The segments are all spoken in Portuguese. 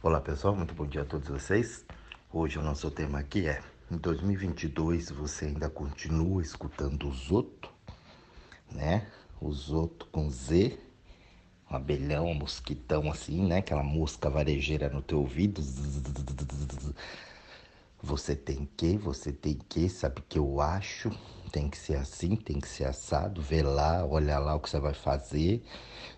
Olá pessoal, muito bom dia a todos vocês. Hoje o nosso tema aqui é: em 2022 você ainda continua escutando os outros, né? Os outros com Z, um abelhão, um mosquitão assim, né? Aquela mosca varejeira no teu ouvido. Você tem que, você tem que, sabe que eu acho, tem que ser assim, tem que ser assado, vê lá, olha lá o que você vai fazer.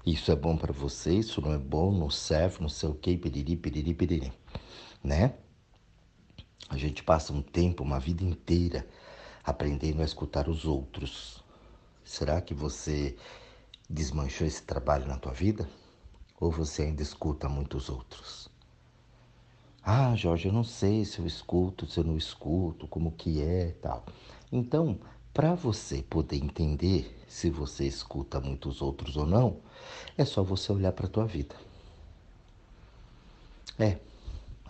Isso é bom para você, isso não é bom, não serve, não sei o que, piriri, piriri, piriri, né? A gente passa um tempo, uma vida inteira, aprendendo a escutar os outros. Será que você desmanchou esse trabalho na tua vida? Ou você ainda escuta muitos outros? Ah, Jorge, eu não sei se eu escuto, se eu não escuto, como que é tal. Então, para você poder entender se você escuta muitos outros ou não, é só você olhar para a tua vida. É,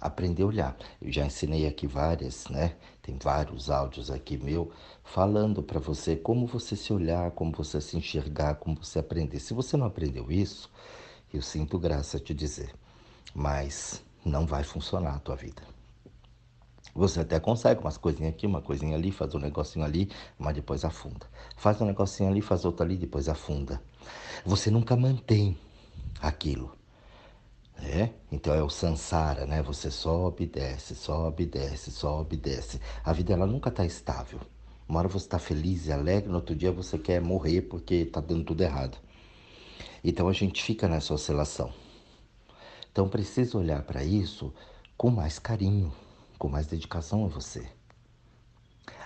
aprender a olhar. Eu já ensinei aqui várias, né? Tem vários áudios aqui meu falando para você como você se olhar, como você se enxergar, como você aprender. Se você não aprendeu isso, eu sinto graça te dizer. Mas não vai funcionar a tua vida. Você até consegue umas coisinhas aqui, uma coisinha ali, faz um negocinho ali, mas depois afunda. Faz um negocinho ali, faz outro ali, depois afunda. Você nunca mantém aquilo. É? Então é o sansara, né? Você sobe, desce, sobe, desce, sobe, desce. A vida ela nunca está estável. Uma hora você está feliz e alegre, no outro dia você quer morrer porque está dando tudo errado. Então a gente fica nessa oscilação. Então precisa olhar para isso com mais carinho, com mais dedicação a você.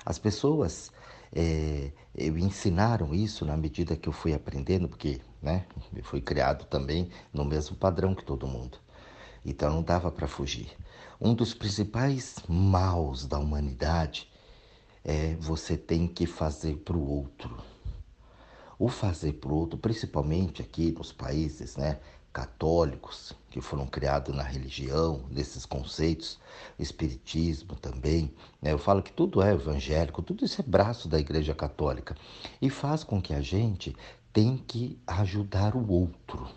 As pessoas é, me ensinaram isso na medida que eu fui aprendendo, porque né, eu fui criado também no mesmo padrão que todo mundo. Então não dava para fugir. Um dos principais maus da humanidade é você tem que fazer para o outro. O fazer para o outro, principalmente aqui nos países, né, católicos que foram criados na religião, nesses conceitos, espiritismo também. Né? Eu falo que tudo é evangélico, tudo isso é braço da Igreja Católica e faz com que a gente tem que ajudar o outro.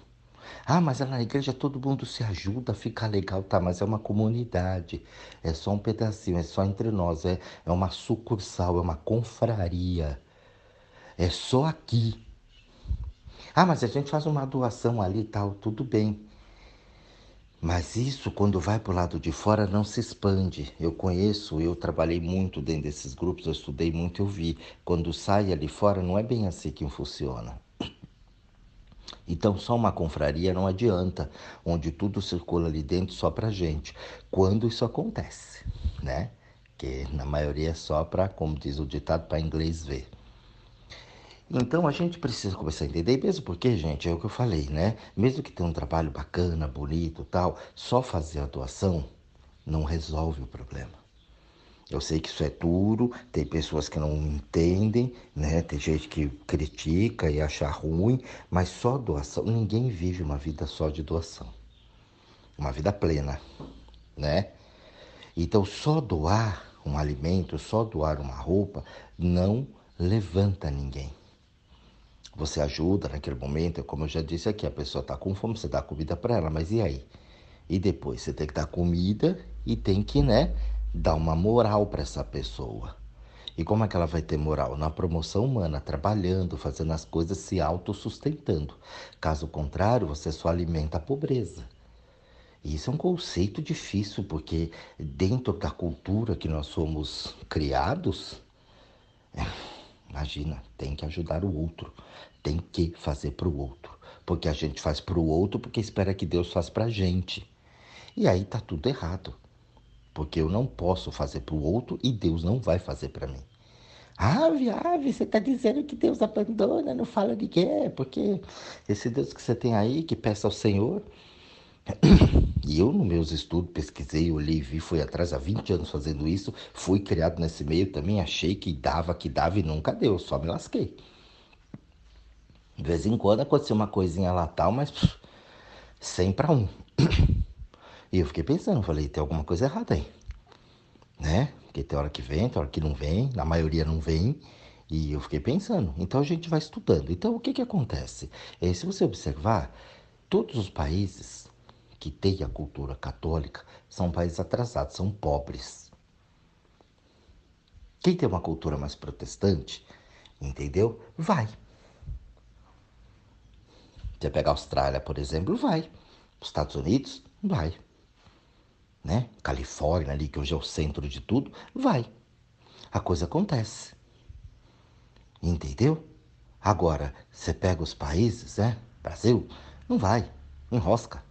Ah, mas na igreja todo mundo se ajuda, fica legal, tá? Mas é uma comunidade, é só um pedacinho, é só entre nós, é, é uma sucursal, é uma confraria. É só aqui ah, mas a gente faz uma doação ali e tal, tudo bem. Mas isso, quando vai para o lado de fora, não se expande. Eu conheço, eu trabalhei muito dentro desses grupos, eu estudei muito, eu vi. Quando sai ali fora, não é bem assim que funciona. Então, só uma confraria não adianta, onde tudo circula ali dentro só para gente. Quando isso acontece, né? Que na maioria é só para, como diz o ditado, para inglês ver. Então a gente precisa começar a entender, mesmo porque, gente, é o que eu falei, né? Mesmo que tenha um trabalho bacana, bonito tal, só fazer a doação não resolve o problema. Eu sei que isso é duro, tem pessoas que não entendem, né? Tem gente que critica e acha ruim, mas só doação, ninguém vive uma vida só de doação. Uma vida plena, né? Então só doar um alimento, só doar uma roupa não levanta ninguém. Você ajuda naquele momento, como eu já disse aqui, a pessoa está com fome, você dá comida para ela, mas e aí? E depois você tem que dar comida e tem que, né, dar uma moral para essa pessoa. E como é que ela vai ter moral? Na promoção humana, trabalhando, fazendo as coisas, se autossustentando. Caso contrário, você só alimenta a pobreza. E isso é um conceito difícil, porque dentro da cultura que nós somos criados, Imagina, tem que ajudar o outro, tem que fazer para o outro, porque a gente faz para o outro porque espera que Deus faça para a gente. E aí tá tudo errado, porque eu não posso fazer para o outro e Deus não vai fazer para mim. Ave, ave, você está dizendo que Deus abandona, não fala de quê? Porque esse Deus que você tem aí, que peça ao Senhor, e eu, nos meus estudos, pesquisei, olhei, vi, fui atrás há 20 anos fazendo isso, fui criado nesse meio também, achei que dava, que dava e nunca deu, só me lasquei. De vez em quando aconteceu uma coisinha lá tal, mas pff, 100 para 1. E eu fiquei pensando, falei, tem alguma coisa errada aí, né? Porque tem hora que vem, tem hora que não vem, na maioria não vem. E eu fiquei pensando, então a gente vai estudando. Então o que que acontece? É, se você observar, todos os países que tem a cultura católica são países atrasados, são pobres. Quem tem uma cultura mais protestante, entendeu? Vai. Você pega a Austrália, por exemplo, vai. Os Estados Unidos, vai. Né? Califórnia, ali, que hoje é o centro de tudo, vai. A coisa acontece. Entendeu? Agora, você pega os países, né? Brasil, não vai. Enrosca.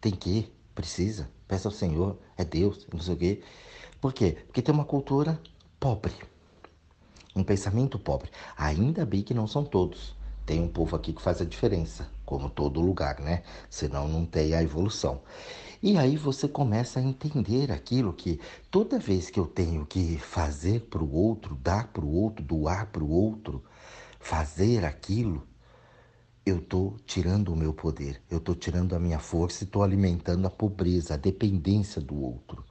Tem que ir, precisa. Peça ao Senhor, é Deus, não sei o quê. Por quê? Porque tem uma cultura pobre. Um pensamento pobre. Ainda bem que não são todos. Tem um povo aqui que faz a diferença, como todo lugar, né? Senão não tem a evolução. E aí você começa a entender aquilo que toda vez que eu tenho que fazer para o outro, dar para o outro, doar para o outro, fazer aquilo, eu estou tirando o meu poder, eu estou tirando a minha força e estou alimentando a pobreza, a dependência do outro.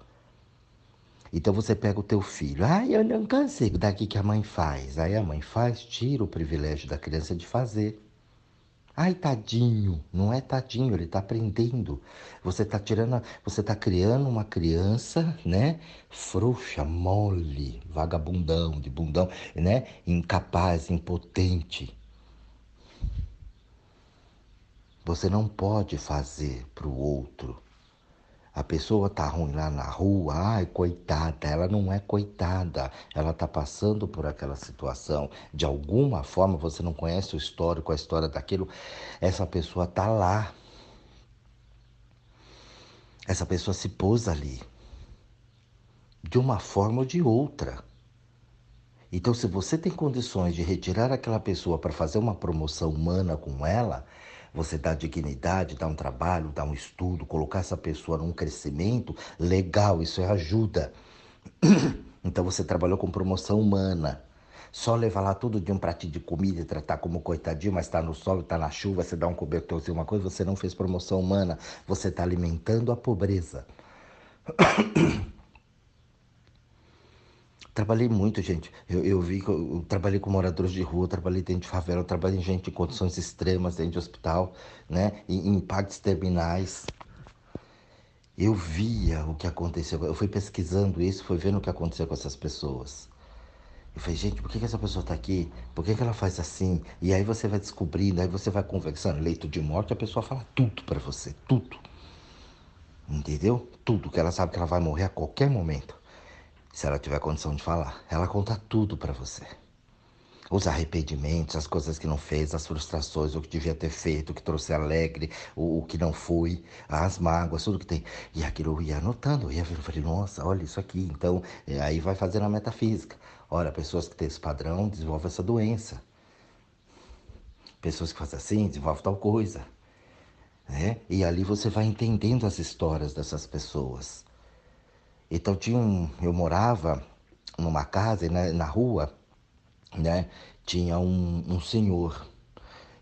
Então você pega o teu filho, ah, eu não consigo, daqui que a mãe faz. Aí a mãe faz, tira o privilégio da criança de fazer. Ai, tadinho, não é tadinho, ele está aprendendo. Você está tirando, você está criando uma criança, né, frouxa, mole, vagabundão, de bundão, né, incapaz, impotente. Você não pode fazer para o outro. A pessoa tá ruim lá na rua, ai, coitada, ela não é coitada, ela tá passando por aquela situação. De alguma forma, você não conhece o histórico, a história daquilo, essa pessoa tá lá. Essa pessoa se pôs ali. De uma forma ou de outra. Então, se você tem condições de retirar aquela pessoa para fazer uma promoção humana com ela, você dá dignidade, dá um trabalho, dá um estudo, colocar essa pessoa num crescimento, legal, isso é ajuda. Então você trabalhou com promoção humana. Só levar lá todo dia um pratinho de comida e tratar como coitadinho, mas está no sol, está na chuva, você dá um cobertorzinho, uma coisa, você não fez promoção humana. Você está alimentando a pobreza. Trabalhei muito, gente. Eu, eu vi que eu, eu, trabalhei com moradores de rua, trabalhei dentro de favela, trabalhei em gente em condições extremas dentro de hospital, né? Em, em partes terminais. Eu via o que aconteceu. Eu fui pesquisando isso, fui vendo o que aconteceu com essas pessoas. Eu falei, gente, por que, que essa pessoa está aqui? Por que, que ela faz assim? E aí você vai descobrindo, aí você vai conversando. Leito de morte, a pessoa fala tudo para você, tudo. Entendeu? Tudo, que ela sabe que ela vai morrer a qualquer momento se ela tiver condição de falar. Ela conta tudo para você. Os arrependimentos, as coisas que não fez, as frustrações, o que devia ter feito, o que trouxe alegre, o, o que não foi, as mágoas, tudo que tem. E aquilo eu ia anotando, eu ia vendo, falei, nossa, olha isso aqui. Então, é, aí vai fazendo a metafísica. Olha, pessoas que têm esse padrão desenvolvem essa doença. Pessoas que fazem assim, desenvolvem tal coisa. Né? E ali você vai entendendo as histórias dessas pessoas. Então tinha um, eu morava numa casa né, na rua, né? Tinha um, um senhor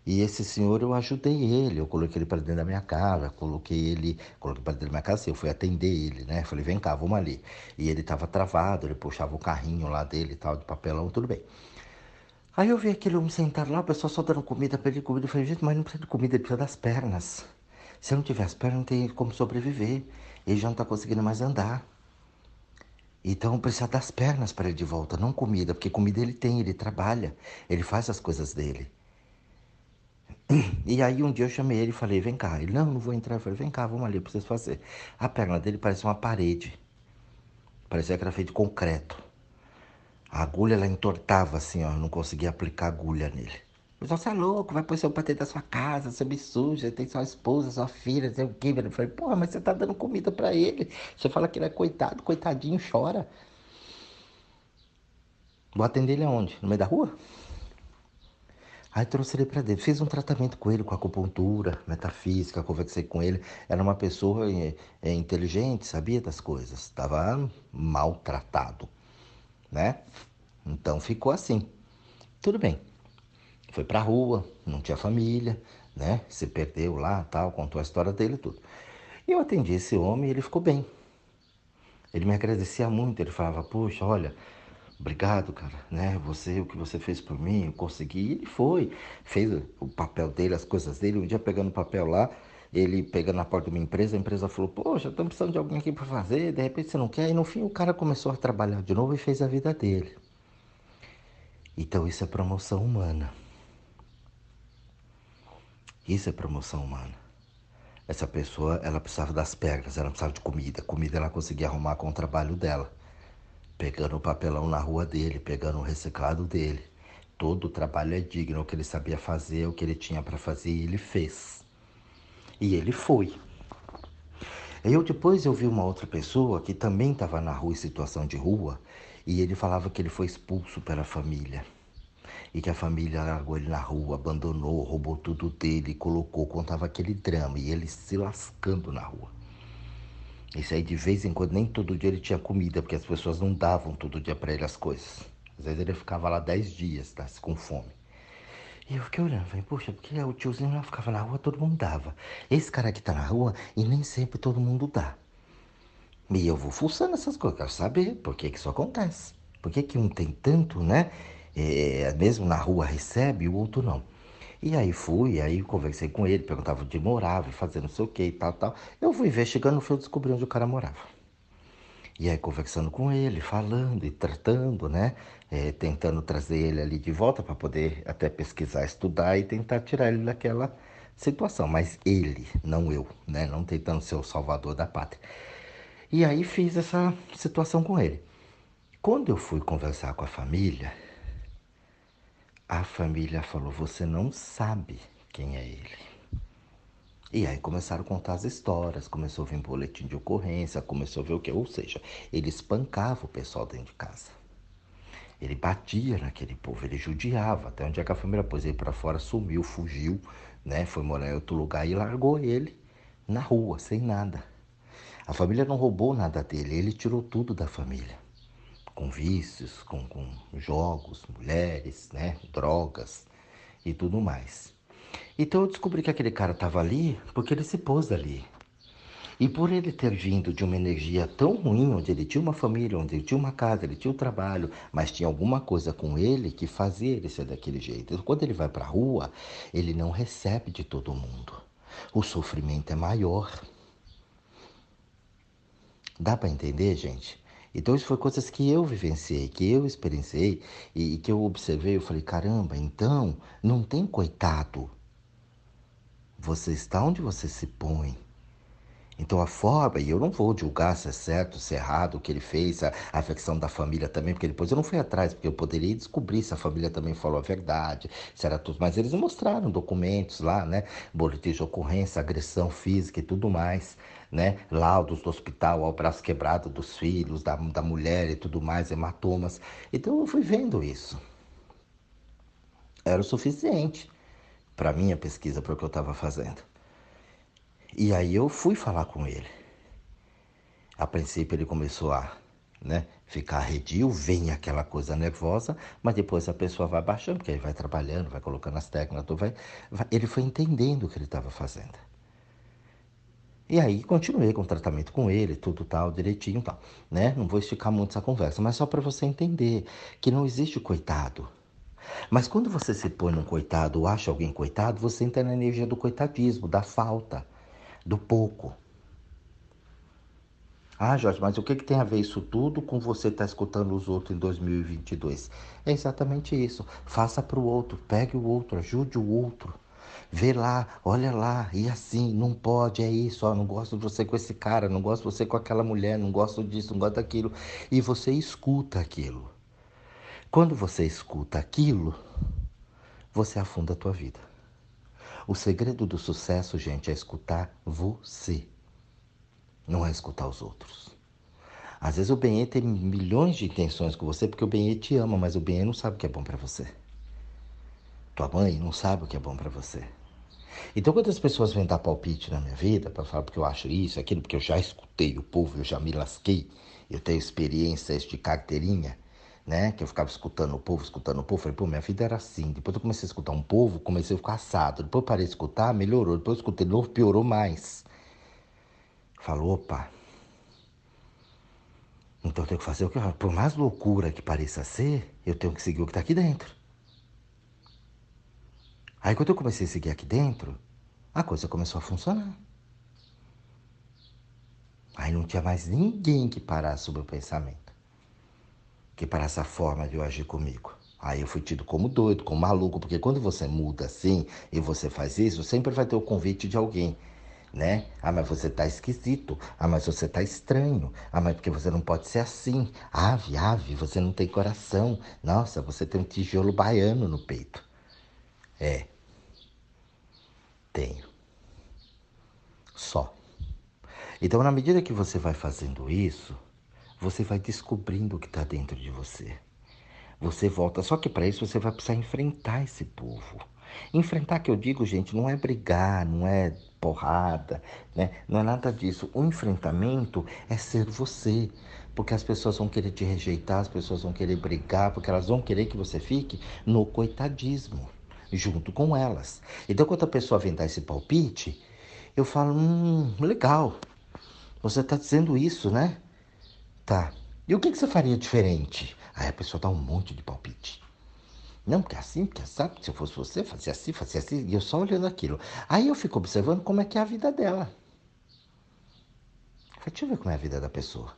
e esse senhor eu ajudei ele, eu coloquei ele para dentro da minha casa, coloquei ele, coloquei para dentro da minha casa, eu fui atender ele, né? Falei, vem cá, vamos ali. E ele estava travado, ele puxava o carrinho lá dele tal, de papelão, tudo bem. Aí eu vi aquele homem sentado lá, o pessoal só dando comida para ele, comida. Eu falei, gente, mas não precisa de comida, ele precisa das pernas. Se não tiver as pernas, não tem como sobreviver. Ele já não está conseguindo mais andar. Então precisa das pernas para ele de volta, não comida, porque comida ele tem, ele trabalha, ele faz as coisas dele. E aí um dia eu chamei ele e falei, vem cá. Ele, não, não vou entrar. Eu falei, vem cá, vamos ali, eu preciso fazer. A perna dele parece uma parede. Parecia que era feita de concreto. A agulha, ela entortava assim, ó. Eu não conseguia aplicar agulha nele. Você é louco, vai pôr seu patê da sua casa, me suja, tem sua esposa, sua filha, sei o quê. Eu falei, porra, mas você tá dando comida para ele. Você fala que ele é coitado, coitadinho, chora. Vou atender ele aonde? No meio da rua? Aí trouxe ele para dentro, fiz um tratamento com ele, com acupuntura, metafísica, conversei com ele. Era uma pessoa é, é, inteligente, sabia das coisas, estava maltratado, né? Então ficou assim. Tudo bem foi pra rua, não tinha família, né? Se perdeu lá, tal, contou a história dele tudo. E eu atendi esse homem e ele ficou bem. Ele me agradecia muito, ele falava, puxa, olha, obrigado, cara, né? Você, o que você fez por mim, eu consegui. E ele foi, fez o papel dele, as coisas dele. Um dia pegando o papel lá, ele pegando na porta de uma empresa, a empresa falou, poxa, estamos precisando de alguém aqui para fazer, de repente você não quer, e no fim o cara começou a trabalhar de novo e fez a vida dele. Então isso é promoção humana. Isso é promoção humana. Essa pessoa, ela precisava das pernas, ela precisava de comida. Comida ela conseguia arrumar com o trabalho dela. Pegando o papelão na rua dele, pegando o reciclado dele. Todo o trabalho é digno, o que ele sabia fazer, o que ele tinha para fazer, e ele fez. E ele foi. Eu depois eu vi uma outra pessoa que também estava na rua em situação de rua, e ele falava que ele foi expulso pela família e que a família largou ele na rua, abandonou, roubou tudo dele, colocou, contava aquele drama e ele se lascando na rua. Isso aí de vez em quando, nem todo dia ele tinha comida, porque as pessoas não davam todo dia para ele as coisas. Às vezes ele ficava lá dez dias, tá, com fome. E eu fiquei olhando, falei, poxa, porque o tiozinho lá ficava na rua, todo mundo dava. Esse cara aqui tá na rua e nem sempre todo mundo dá. E eu vou fuçando essas coisas, quero saber por que, que isso acontece. Por que, que um tem tanto, né? É, mesmo na rua recebe, o outro não. E aí fui, aí conversei com ele, perguntava onde morava, fazendo não sei o que e tal, tal. Eu fui investigando, fui descobrir onde o cara morava. E aí conversando com ele, falando e tratando, né? É, tentando trazer ele ali de volta para poder até pesquisar, estudar e tentar tirar ele daquela situação. Mas ele, não eu, né? Não tentando ser o salvador da pátria. E aí fiz essa situação com ele. Quando eu fui conversar com a família, a família falou: Você não sabe quem é ele. E aí começaram a contar as histórias, começou a vir boletim de ocorrência, começou a ver o que? Ou seja, ele espancava o pessoal dentro de casa. Ele batia naquele povo, ele judiava. Até onde é que a família pôs ele para fora, sumiu, fugiu, né? Foi morar em outro lugar e largou ele na rua, sem nada. A família não roubou nada dele, ele tirou tudo da família com vícios, com, com jogos, mulheres, né, drogas e tudo mais. Então eu descobri que aquele cara estava ali porque ele se pôs ali. E por ele ter vindo de uma energia tão ruim, onde ele tinha uma família, onde ele tinha uma casa, ele tinha um trabalho, mas tinha alguma coisa com ele que fazia ele ser daquele jeito. Então, quando ele vai para a rua, ele não recebe de todo mundo. O sofrimento é maior. Dá para entender, gente? Então, isso foi coisas que eu vivenciei, que eu experienciei e, e que eu observei. Eu falei: caramba, então não tem coitado. Você está onde você se põe. Então a forma, e eu não vou julgar se é certo, se é errado o que ele fez, a afecção da família também, porque depois eu não fui atrás, porque eu poderia descobrir se a família também falou a verdade, se era tudo. Mas eles mostraram documentos lá, né? Boletim de ocorrência, agressão física e tudo mais, né? Laudos do hospital, ao braço quebrado dos filhos, da, da mulher e tudo mais, hematomas. Então eu fui vendo isso. Era o suficiente para minha pesquisa, para o que eu estava fazendo. E aí eu fui falar com ele. A princípio ele começou a né, ficar arredio, vem aquela coisa nervosa, mas depois a pessoa vai baixando, porque ele vai trabalhando, vai colocando as técnicas, vai, vai, ele foi entendendo o que ele estava fazendo. E aí continuei com o tratamento com ele, tudo tal, direitinho tal, né? Não vou esticar muito essa conversa, mas só para você entender que não existe coitado. Mas quando você se põe num coitado ou acha alguém coitado, você entra na energia do coitadismo, da falta do pouco. Ah, Jorge, mas o que, que tem a ver isso tudo com você estar tá escutando os outros em 2022? É exatamente isso. Faça para o outro, pegue o outro, ajude o outro. Vê lá, olha lá, e assim, não pode, é isso, ó, não gosto de você com esse cara, não gosto de você com aquela mulher, não gosto disso, não gosto daquilo. E você escuta aquilo. Quando você escuta aquilo, você afunda a tua vida. O segredo do sucesso, gente, é escutar você, não é escutar os outros. Às vezes o Benê tem milhões de intenções com você porque o Benê te ama, mas o Benê não sabe o que é bom para você. Tua mãe não sabe o que é bom para você. Então, quando as pessoas vêm dar palpite na minha vida, para falar porque eu acho isso, aquilo, porque eu já escutei o povo, eu já me lasquei, eu tenho experiências de carteirinha, né? Que eu ficava escutando o povo, escutando o povo. Falei, pô, minha vida era assim. Depois eu comecei a escutar um povo, comecei a ficar assado. Depois eu parei de escutar, melhorou. Depois eu escutei de novo, piorou mais. Falou, opa. Então eu tenho que fazer o que? Por mais loucura que pareça ser, eu tenho que seguir o que está aqui dentro. Aí quando eu comecei a seguir aqui dentro, a coisa começou a funcionar. Aí não tinha mais ninguém que parasse o meu pensamento, que parasse a forma de eu agir comigo. Aí eu fui tido como doido, como maluco, porque quando você muda assim e você faz isso, sempre vai ter o convite de alguém, né? Ah, mas você tá esquisito. Ah, mas você tá estranho. Ah, mas porque você não pode ser assim. Ave, ave, você não tem coração. Nossa, você tem um tijolo baiano no peito. É. Tenho. Só. Então, na medida que você vai fazendo isso, você vai descobrindo o que está dentro de você. Você volta. Só que para isso você vai precisar enfrentar esse povo. Enfrentar, que eu digo, gente, não é brigar, não é porrada, né? não é nada disso. O enfrentamento é ser você. Porque as pessoas vão querer te rejeitar, as pessoas vão querer brigar, porque elas vão querer que você fique no coitadismo, junto com elas. Então, quando a pessoa vem dar esse palpite, eu falo: hum, legal, você está dizendo isso, né? Tá. E o que, que você faria diferente? Aí a pessoa dá um monte de palpite. Não, porque assim, porque sabe, se eu fosse você, fazia assim, fazia assim, e eu só olhando aquilo. Aí eu fico observando como é que é a vida dela. Falei, deixa eu ver como é a vida da pessoa.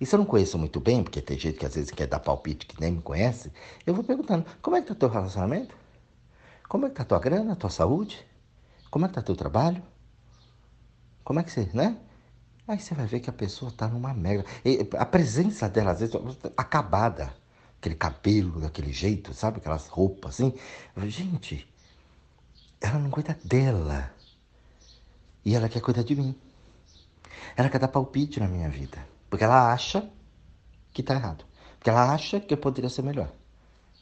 Se eu não conheço muito bem, porque tem gente que às vezes quer dar palpite que nem me conhece, eu vou perguntando, como é que tá teu relacionamento? Como é que tá tua grana, tua saúde? Como é que tá teu trabalho? Como é que você, né? Aí você vai ver que a pessoa está numa merda. E a presença dela, às vezes, acabada. Aquele cabelo, daquele jeito, sabe? Aquelas roupas assim. Gente, ela não cuida dela. E ela quer cuidar de mim. Ela quer dar palpite na minha vida. Porque ela acha que está errado. Porque ela acha que eu poderia ser melhor.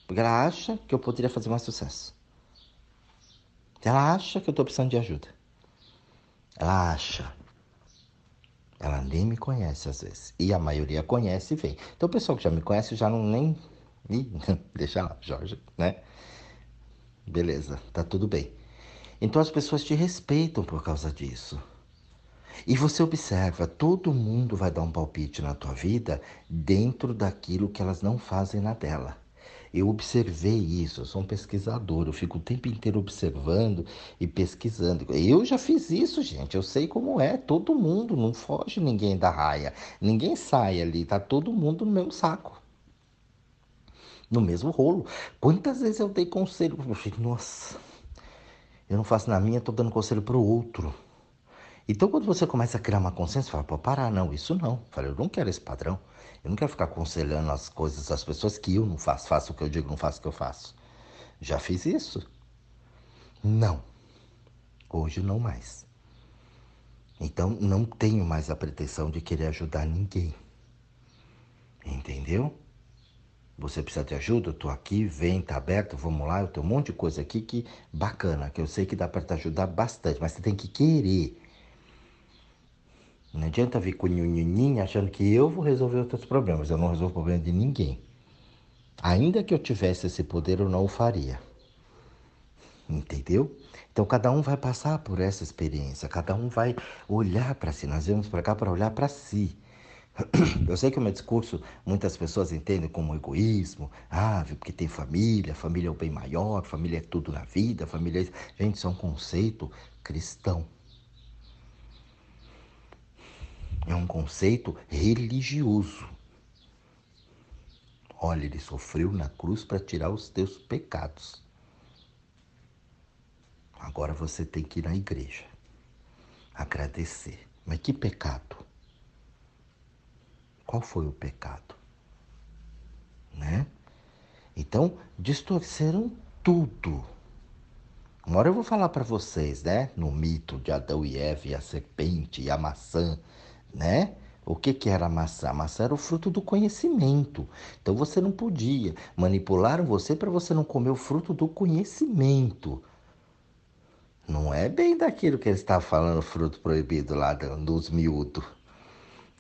Porque ela acha que eu poderia fazer mais sucesso. Ela acha que eu estou precisando de ajuda. Ela acha. Ela nem me conhece às vezes. E a maioria conhece e vem. Então o pessoal que já me conhece já não nem. Ih, deixa lá, Jorge, né? Beleza, tá tudo bem. Então as pessoas te respeitam por causa disso. E você observa, todo mundo vai dar um palpite na tua vida dentro daquilo que elas não fazem na dela. Eu observei isso, eu sou um pesquisador, eu fico o tempo inteiro observando e pesquisando. Eu já fiz isso, gente, eu sei como é, todo mundo, não foge ninguém da raia, ninguém sai ali, tá todo mundo no mesmo saco. No mesmo rolo. Quantas vezes eu dei conselho para você? Nossa, eu não faço na minha, tô dando conselho para o outro. Então, quando você começa a criar uma consciência, fala, pô, parar, não, isso não. Eu falei, eu não quero esse padrão. Eu não quero ficar aconselhando as coisas das pessoas que eu não faço. Faço o que eu digo, não faço o que eu faço. Já fiz isso? Não. Hoje não mais. Então, não tenho mais a pretensão de querer ajudar ninguém. Entendeu? Você precisa de ajuda? Eu tô aqui, vem, tá aberto, vamos lá. Eu tenho um monte de coisa aqui que bacana, que eu sei que dá para te ajudar bastante, mas você tem que querer. Não adianta vir com nhinhinhin achando que eu vou resolver os teus problemas. Eu não resolvo o problema de ninguém. Ainda que eu tivesse esse poder, eu não o faria. Entendeu? Então cada um vai passar por essa experiência, cada um vai olhar para si. Nós viemos para cá para olhar para si. Eu sei que o meu discurso muitas pessoas entendem como egoísmo, ah, porque tem família, família é o bem maior, família é tudo na vida, família é... Gente, isso é um conceito cristão é um conceito religioso. Olha, ele sofreu na cruz para tirar os teus pecados. Agora você tem que ir na igreja agradecer. Mas que pecado? Qual foi o pecado? Né? Então, distorceram tudo. Uma hora eu vou falar para vocês, né? No mito de Adão e Eva e a serpente e a maçã né? O que, que era a maçã? A maçã era o fruto do conhecimento. Então você não podia. Manipularam você para você não comer o fruto do conhecimento. Não é bem daquilo que ele está falando, fruto proibido lá dos miúdos,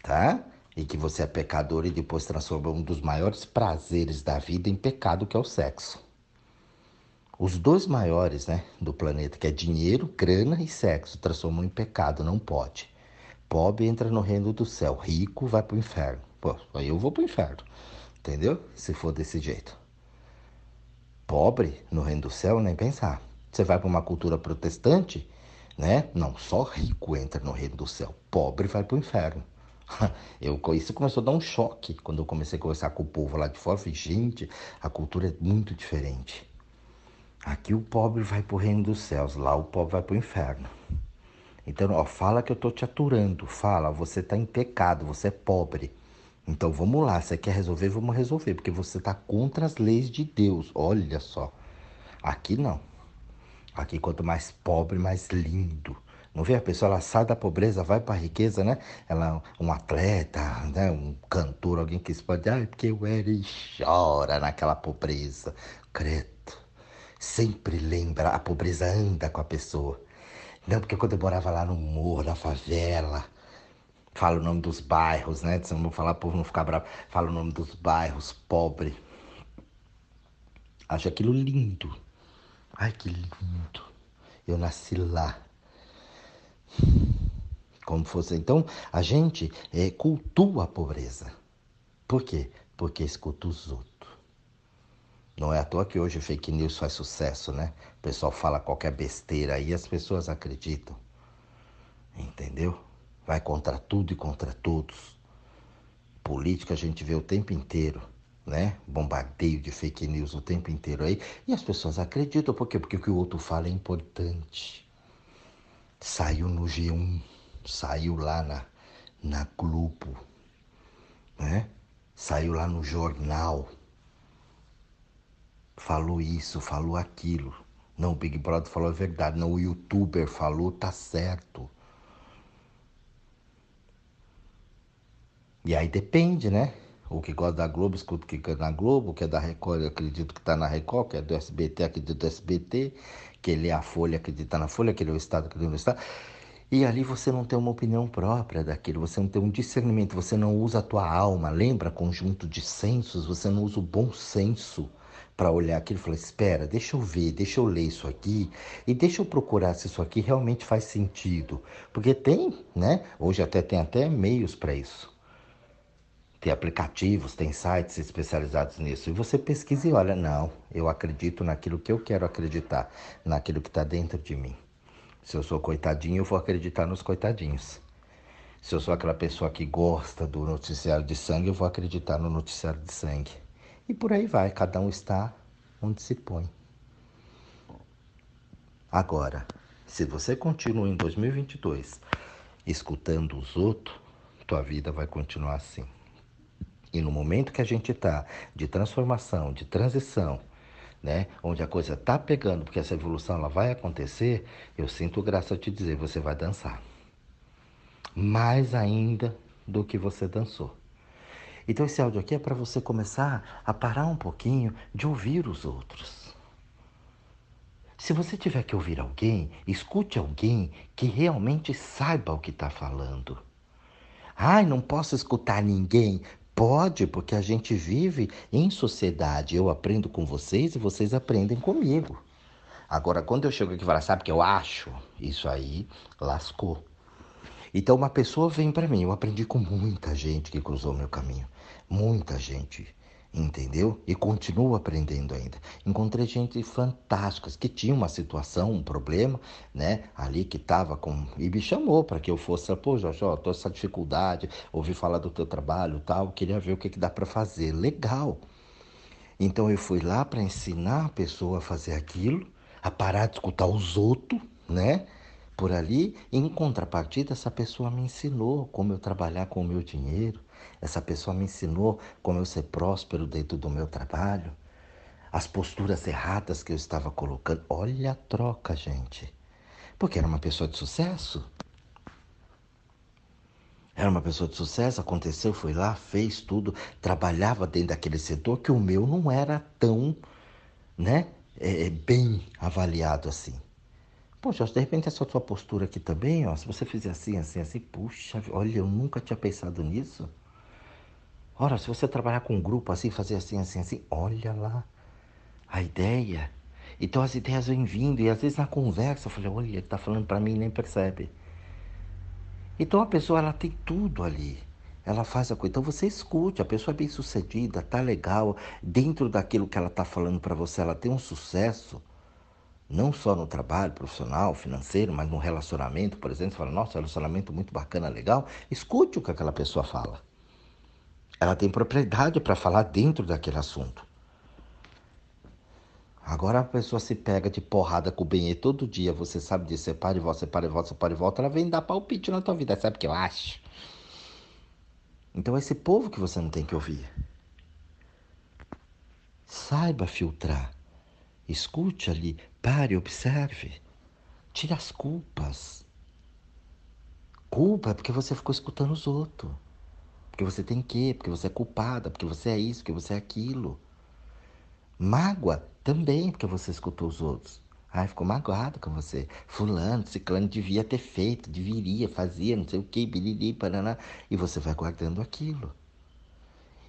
tá? E que você é pecador e depois transforma um dos maiores prazeres da vida em pecado, que é o sexo. Os dois maiores, né, do planeta, que é dinheiro, grana e sexo, transformam em pecado, não pode. Pobre entra no reino do céu, rico vai para o inferno. Pô, aí eu vou para o inferno, entendeu? Se for desse jeito. Pobre no reino do céu, nem pensar. Você vai para uma cultura protestante, né? Não, só rico entra no reino do céu, pobre vai para o inferno. Eu, isso começou a dar um choque quando eu comecei a conversar com o povo lá de fora. Eu falei, gente, a cultura é muito diferente. Aqui o pobre vai para o reino dos céus, lá o pobre vai para o inferno. Então, ó, fala que eu estou te aturando. Fala, você está em pecado, você é pobre. Então vamos lá, você quer resolver, vamos resolver, porque você está contra as leis de Deus. Olha só. Aqui não. Aqui quanto mais pobre, mais lindo. Não vê a pessoa, ela sai da pobreza, vai para a riqueza, né? Ela um atleta, né? um cantor, alguém que pode, ah, porque eu era e chora naquela pobreza. Credo. Sempre lembra, a pobreza anda com a pessoa. Não, porque quando eu morava lá no morro, na favela, fala o nome dos bairros, né? Se eu não falar, o povo não ficar bravo. Fala o nome dos bairros, pobre. Acho aquilo lindo. Ai, que lindo. Eu nasci lá. Como fosse. Então, a gente é, cultua a pobreza. Por quê? Porque escuta os outros. Não é à toa que hoje fake news faz sucesso, né? O pessoal fala qualquer besteira aí e as pessoas acreditam. Entendeu? Vai contra tudo e contra todos. Política a gente vê o tempo inteiro, né? Bombardeio de fake news o tempo inteiro aí. E as pessoas acreditam. Por quê? Porque o que o outro fala é importante. Saiu no G1, saiu lá na, na Globo, né? Saiu lá no jornal falou isso, falou aquilo. Não, o Big Brother falou a verdade. Não, o youtuber falou, tá certo. E aí depende, né? O que gosta da Globo, escuta o que é na Globo, o que é da Record, eu acredito que tá na Record, que é do SBT, acredito do SBT, que ele é a Folha, acredita na Folha, que ele é o Estado, acredita no Estado. E ali você não tem uma opinião própria daquilo, você não tem um discernimento, você não usa a tua alma, lembra? Conjunto de sensos, você não usa o bom senso para olhar aquilo e falar: espera, deixa eu ver, deixa eu ler isso aqui e deixa eu procurar se isso aqui realmente faz sentido. Porque tem, né? Hoje até tem até meios para isso. Tem aplicativos, tem sites especializados nisso. E você pesquisa e olha: não, eu acredito naquilo que eu quero acreditar, naquilo que está dentro de mim. Se eu sou coitadinho, eu vou acreditar nos coitadinhos. Se eu sou aquela pessoa que gosta do noticiário de sangue, eu vou acreditar no noticiário de sangue. E por aí vai, cada um está onde se põe. Agora, se você continua em 2022 escutando os outros, tua vida vai continuar assim. E no momento que a gente está de transformação, de transição, né, onde a coisa está pegando, porque essa evolução ela vai acontecer, eu sinto graça te dizer, você vai dançar. Mais ainda do que você dançou. Então esse áudio aqui é para você começar a parar um pouquinho de ouvir os outros. Se você tiver que ouvir alguém, escute alguém que realmente saiba o que está falando. Ai, não posso escutar ninguém. Pode, porque a gente vive em sociedade. Eu aprendo com vocês e vocês aprendem comigo. Agora, quando eu chego aqui e falo, sabe o que eu acho? Isso aí lascou. Então, uma pessoa vem para mim. Eu aprendi com muita gente que cruzou meu caminho. Muita gente, entendeu? E continuo aprendendo ainda. Encontrei gente fantástica que tinha uma situação, um problema, né? Ali que estava com. E me chamou para que eu fosse. Pô, Jorge, ó, tô essa dificuldade, ouvi falar do teu trabalho tal, queria ver o que, que dá para fazer. Legal. Então eu fui lá para ensinar a pessoa a fazer aquilo, a parar de escutar os outros, né? Por ali, em contrapartida, essa pessoa me ensinou como eu trabalhar com o meu dinheiro, essa pessoa me ensinou como eu ser próspero dentro do meu trabalho, as posturas erradas que eu estava colocando. Olha a troca, gente. Porque era uma pessoa de sucesso. Era uma pessoa de sucesso, aconteceu, foi lá, fez tudo, trabalhava dentro daquele setor que o meu não era tão, né, é, bem avaliado assim. Poxa, de repente essa sua postura aqui também, ó, se você fizer assim, assim, assim, puxa, olha, eu nunca tinha pensado nisso. Ora, se você trabalhar com um grupo assim, fazer assim, assim, assim, olha lá a ideia. Então as ideias vêm vindo e às vezes na conversa eu falei, olha, ele está falando para mim e nem percebe. Então a pessoa ela tem tudo ali. Ela faz a coisa. Então você escute, a pessoa é bem sucedida, tá legal, dentro daquilo que ela está falando para você, ela tem um sucesso. Não só no trabalho profissional, financeiro, mas no relacionamento, por exemplo, você fala, nossa, relacionamento muito bacana, legal. Escute o que aquela pessoa fala. Ela tem propriedade para falar dentro daquele assunto. Agora a pessoa se pega de porrada com o Benê todo dia, você sabe disso, você para e volta, você para e volta, você para e volta, ela vem dar palpite na tua vida, sabe o que eu acho? Então é esse povo que você não tem que ouvir. Saiba filtrar. Escute ali, pare, observe. Tire as culpas. Culpa é porque você ficou escutando os outros. Porque você tem que, porque você é culpada, porque você é isso, porque você é aquilo. Mágoa também, porque você escutou os outros. Ai, ficou magoado com você. Fulano, ciclano devia ter feito, deveria, fazia, não sei o que, bilili, paraná. E você vai guardando aquilo.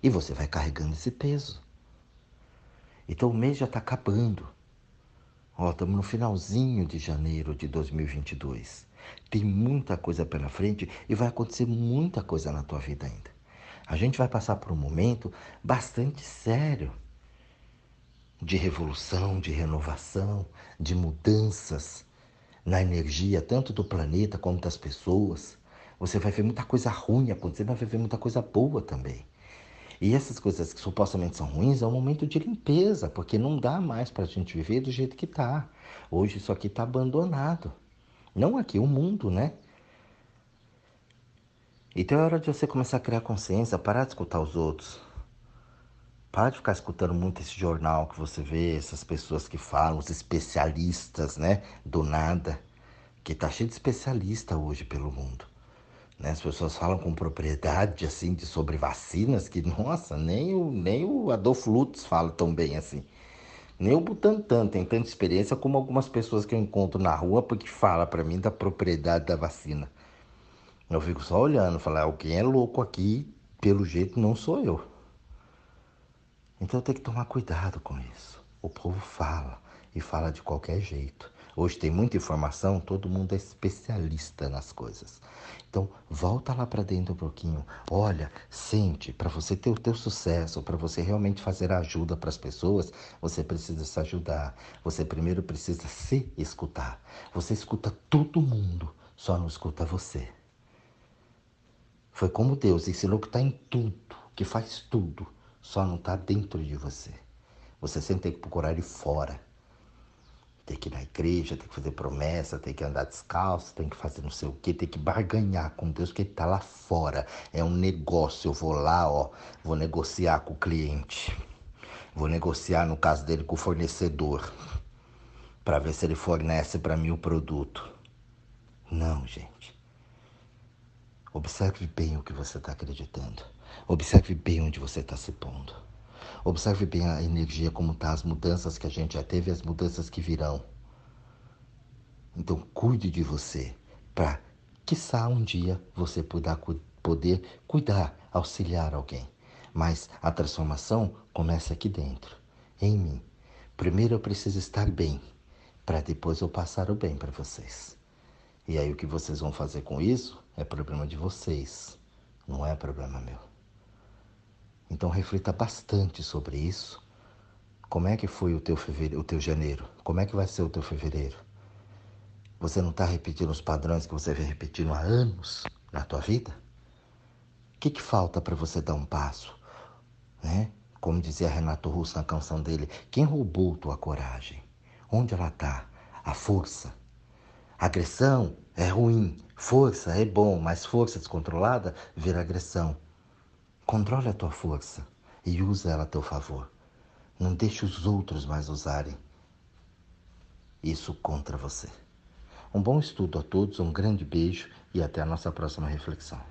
E você vai carregando esse peso. Então o mês já está acabando. Ó, estamos no finalzinho de janeiro de 2022. Tem muita coisa pela frente e vai acontecer muita coisa na tua vida ainda. A gente vai passar por um momento bastante sério de revolução, de renovação, de mudanças na energia, tanto do planeta como das pessoas. Você vai ver muita coisa ruim acontecer, mas vai ver muita coisa boa também. E essas coisas que supostamente são ruins é um momento de limpeza, porque não dá mais para a gente viver do jeito que está. Hoje isso aqui está abandonado. Não aqui, o mundo, né? Então é hora de você começar a criar consciência, parar de escutar os outros. Para de ficar escutando muito esse jornal que você vê, essas pessoas que falam, os especialistas, né? Do nada. Que tá cheio de especialista hoje pelo mundo. Né? As pessoas falam com propriedade assim de sobre vacinas que, nossa, nem o, nem o Adolfo Lutz fala tão bem assim. Nem o Butantan tem tanta experiência como algumas pessoas que eu encontro na rua porque fala para mim da propriedade da vacina. Eu fico só olhando, falar, alguém é louco aqui, pelo jeito não sou eu. Então tem que tomar cuidado com isso. O povo fala e fala de qualquer jeito. Hoje tem muita informação, todo mundo é especialista nas coisas. Então, volta lá para dentro um pouquinho. Olha, sente, para você ter o teu sucesso, para você realmente fazer ajuda para as pessoas, você precisa se ajudar. Você primeiro precisa se escutar. Você escuta todo mundo, só não escuta você. Foi como Deus ensinou que está em tudo, que faz tudo, só não está dentro de você. Você sempre tem que procurar ele fora tem que ir na igreja, tem que fazer promessa, tem que andar descalço, tem que fazer não sei o que, tem que barganhar com Deus, que ele está lá fora. É um negócio. Eu vou lá, ó, vou negociar com o cliente. Vou negociar, no caso dele, com o fornecedor. Para ver se ele fornece para mim o produto. Não, gente. Observe bem o que você está acreditando. Observe bem onde você está se pondo. Observe bem a energia, como está, as mudanças que a gente já teve as mudanças que virão. Então, cuide de você, para, quiçá, um dia você poder, poder cuidar, auxiliar alguém. Mas a transformação começa aqui dentro, em mim. Primeiro eu preciso estar bem, para depois eu passar o bem para vocês. E aí o que vocês vão fazer com isso é problema de vocês, não é problema meu. Então reflita bastante sobre isso. Como é que foi o teu fevereiro, o teu janeiro? Como é que vai ser o teu fevereiro? Você não está repetindo os padrões que você vem repetindo há anos na tua vida? O que, que falta para você dar um passo? Né? Como dizia Renato Russo na canção dele, quem roubou tua coragem? Onde ela está? A força. Agressão é ruim, força é bom, mas força descontrolada vira agressão. Controle a tua força e usa ela a teu favor. Não deixe os outros mais usarem isso contra você. Um bom estudo a todos, um grande beijo e até a nossa próxima reflexão.